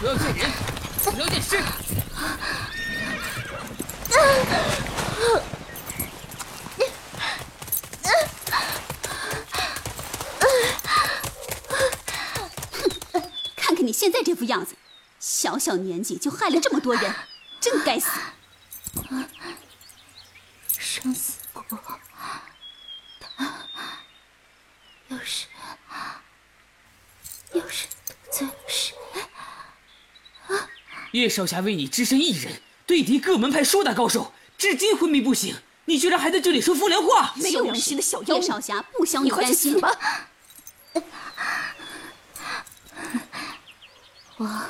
不要见人，不要见尸。看看你现在这副样子，小小年纪就害了这么多人，真该死！啊生死簿，他又是又是得罪了谁？叶少侠为你只身一人对敌各门派数大高手，至今昏迷不醒，你居然还在这里说风凉话！没有良心的小妖！叶少侠不想你担心吧。我，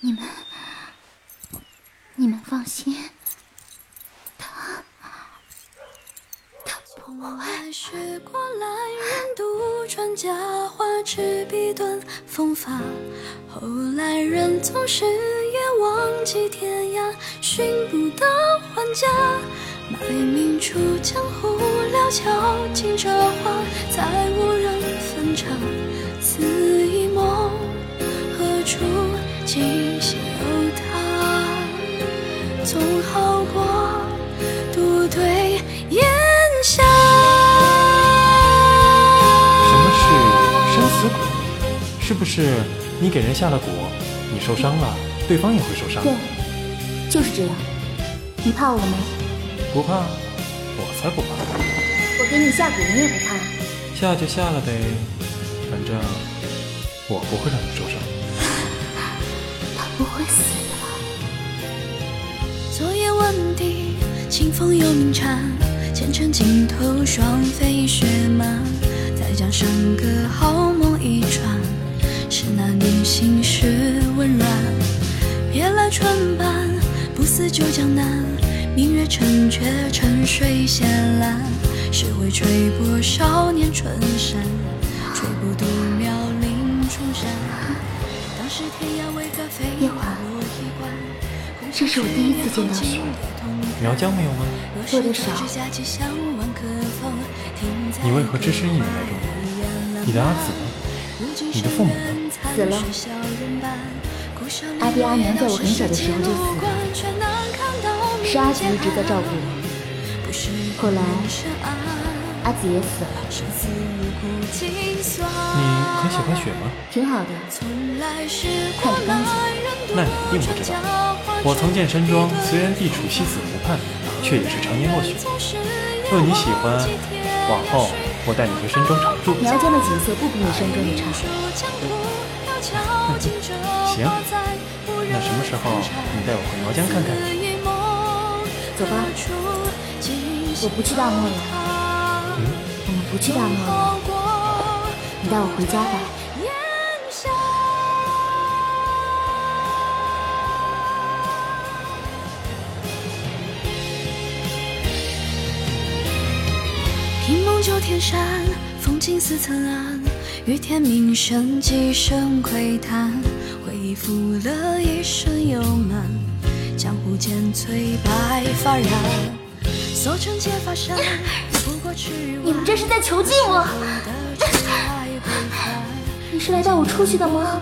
你们，你们放心，他，他不会。是过来人杜撰假话，执笔断风发。后来人总是也忘记天涯，寻不到还家。卖命出江湖，潦草尽折花，再无人分茶。此一梦，何处今夕有他？总好是不是你给人下了蛊，你受伤了，对方也会受伤？对，就是这样。你怕我吗？不怕，我才不怕。我给你下蛊，你也不怕？下就下了呗。反正我不会让你受伤。他不会死的。昨夜问笛，清风又鸣蝉，前尘尽头，双飞雪马。再将笙歌好梦一传，是那年心事温软。别来春半，不死旧江南。明月城阙，沉水仙阑。谁会吹破少年春衫？吹不动妙龄。当时天涯为何华，这是我第一次见到雪。苗疆没有吗？多的少。你为何只身一人来中国？你的阿紫呢？你的父母呢？死了。阿爹阿娘在我很小的时候就死了，是阿紫一直在照顾我。后来。阿紫也死了。你很喜欢雪吗？挺好的，看着干净。那你一定不知道，我曾见山庄，虽然地处西子湖畔，却也是常年落雪。若你喜欢，往后我带你回山庄常住。苗疆的景色不比你山庄的差。行，那什么时候你带我回苗疆看看？走吧，我不去大漠了。嗯我们不去大漠了，你带我回家吧。听梦九天山，风景似曾谙。雨天鸣声，几声喟叹。回忆负了一身幽闷，江湖间翠白发染。锁成结发衫。你们这是在囚禁我！你是来带我出去的吗？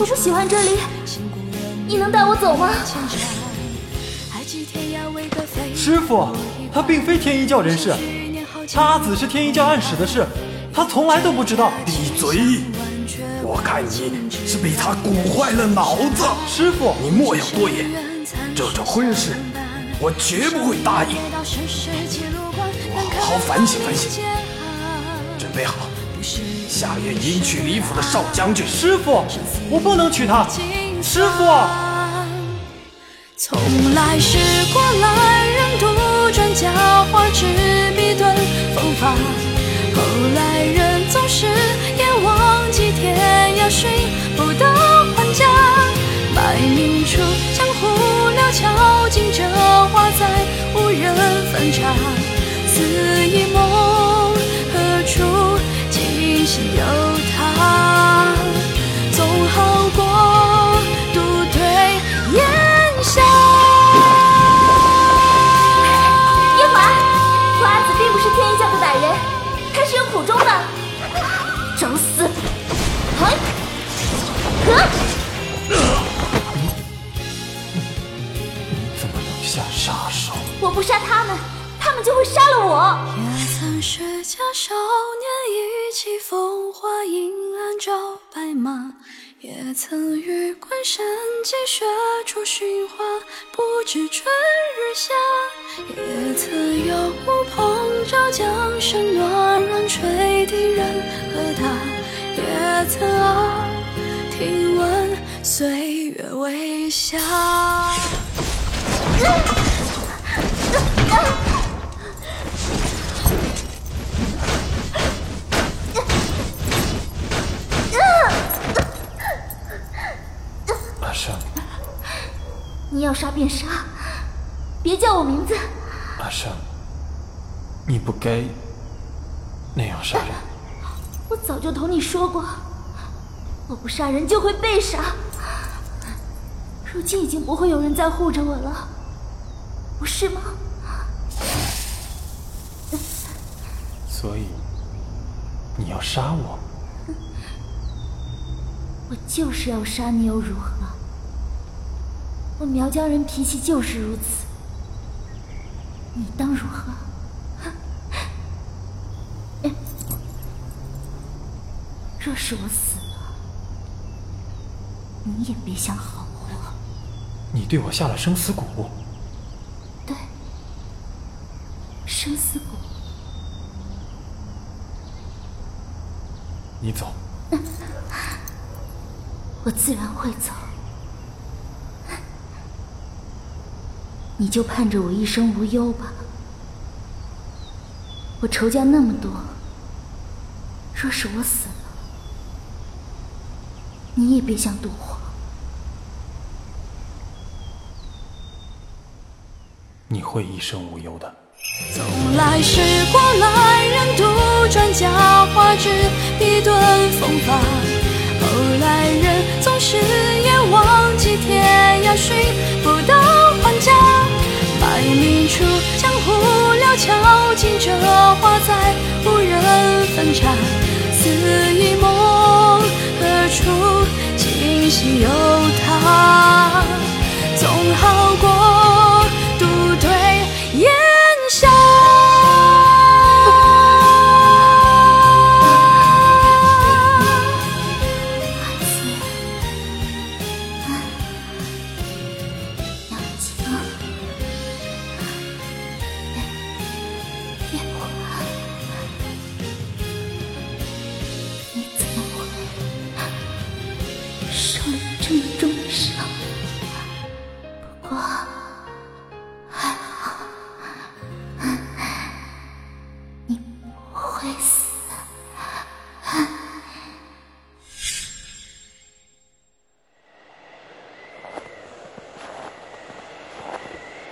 我不喜欢这里，你能带我走吗？师傅，他并非天一教人士，他阿紫是天一教暗使的事，他从来都不知道。闭嘴！我看你是被他蛊坏了脑子。师傅，你莫要多言，这种婚事我绝不会答应。我好好反省反省，准备好，下月迎娶李府的少将军。师傅，我不能娶她。师傅，从来是过来佳话，执笔断风发。后来人总是也忘记天涯，寻不到还家。埋名处江湖，料峭尽折花，再无人分茶。此一梦，我不杀他们，他们就会杀了我。也曾是家少年，意气风华，银鞍照白马。也曾与关山积雪处寻花，不知春日下。也曾有乌篷照江山，暖软吹笛人和他。也曾耳听闻岁月微笑。阿胜，你要杀便杀，别叫我名字。阿胜，你不该那样杀人。我早就同你说过，我不杀人就会被杀。如今已经不会有人再护着我了，不是吗？所以你要杀我？我就是要杀你又如何？我苗疆人脾气就是如此，你当如何？若是我死了，你也别想好活。你对我下了生死蛊？对，生死谷。你走。我自然会走。你就盼着我一生无忧吧。我仇家那么多，若是我死了，你也别想躲活。你会一生无忧的。从来是过来人，杜撰假话，只一顿风发。后来人总是也忘记天涯寻不到还家。百米处江湖潦峭，尽折花在无人分岔。似一梦，何处今夕有他？总好过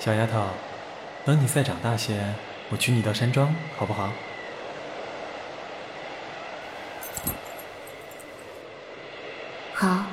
小丫头等你再长大些我娶你到山庄好不好？好。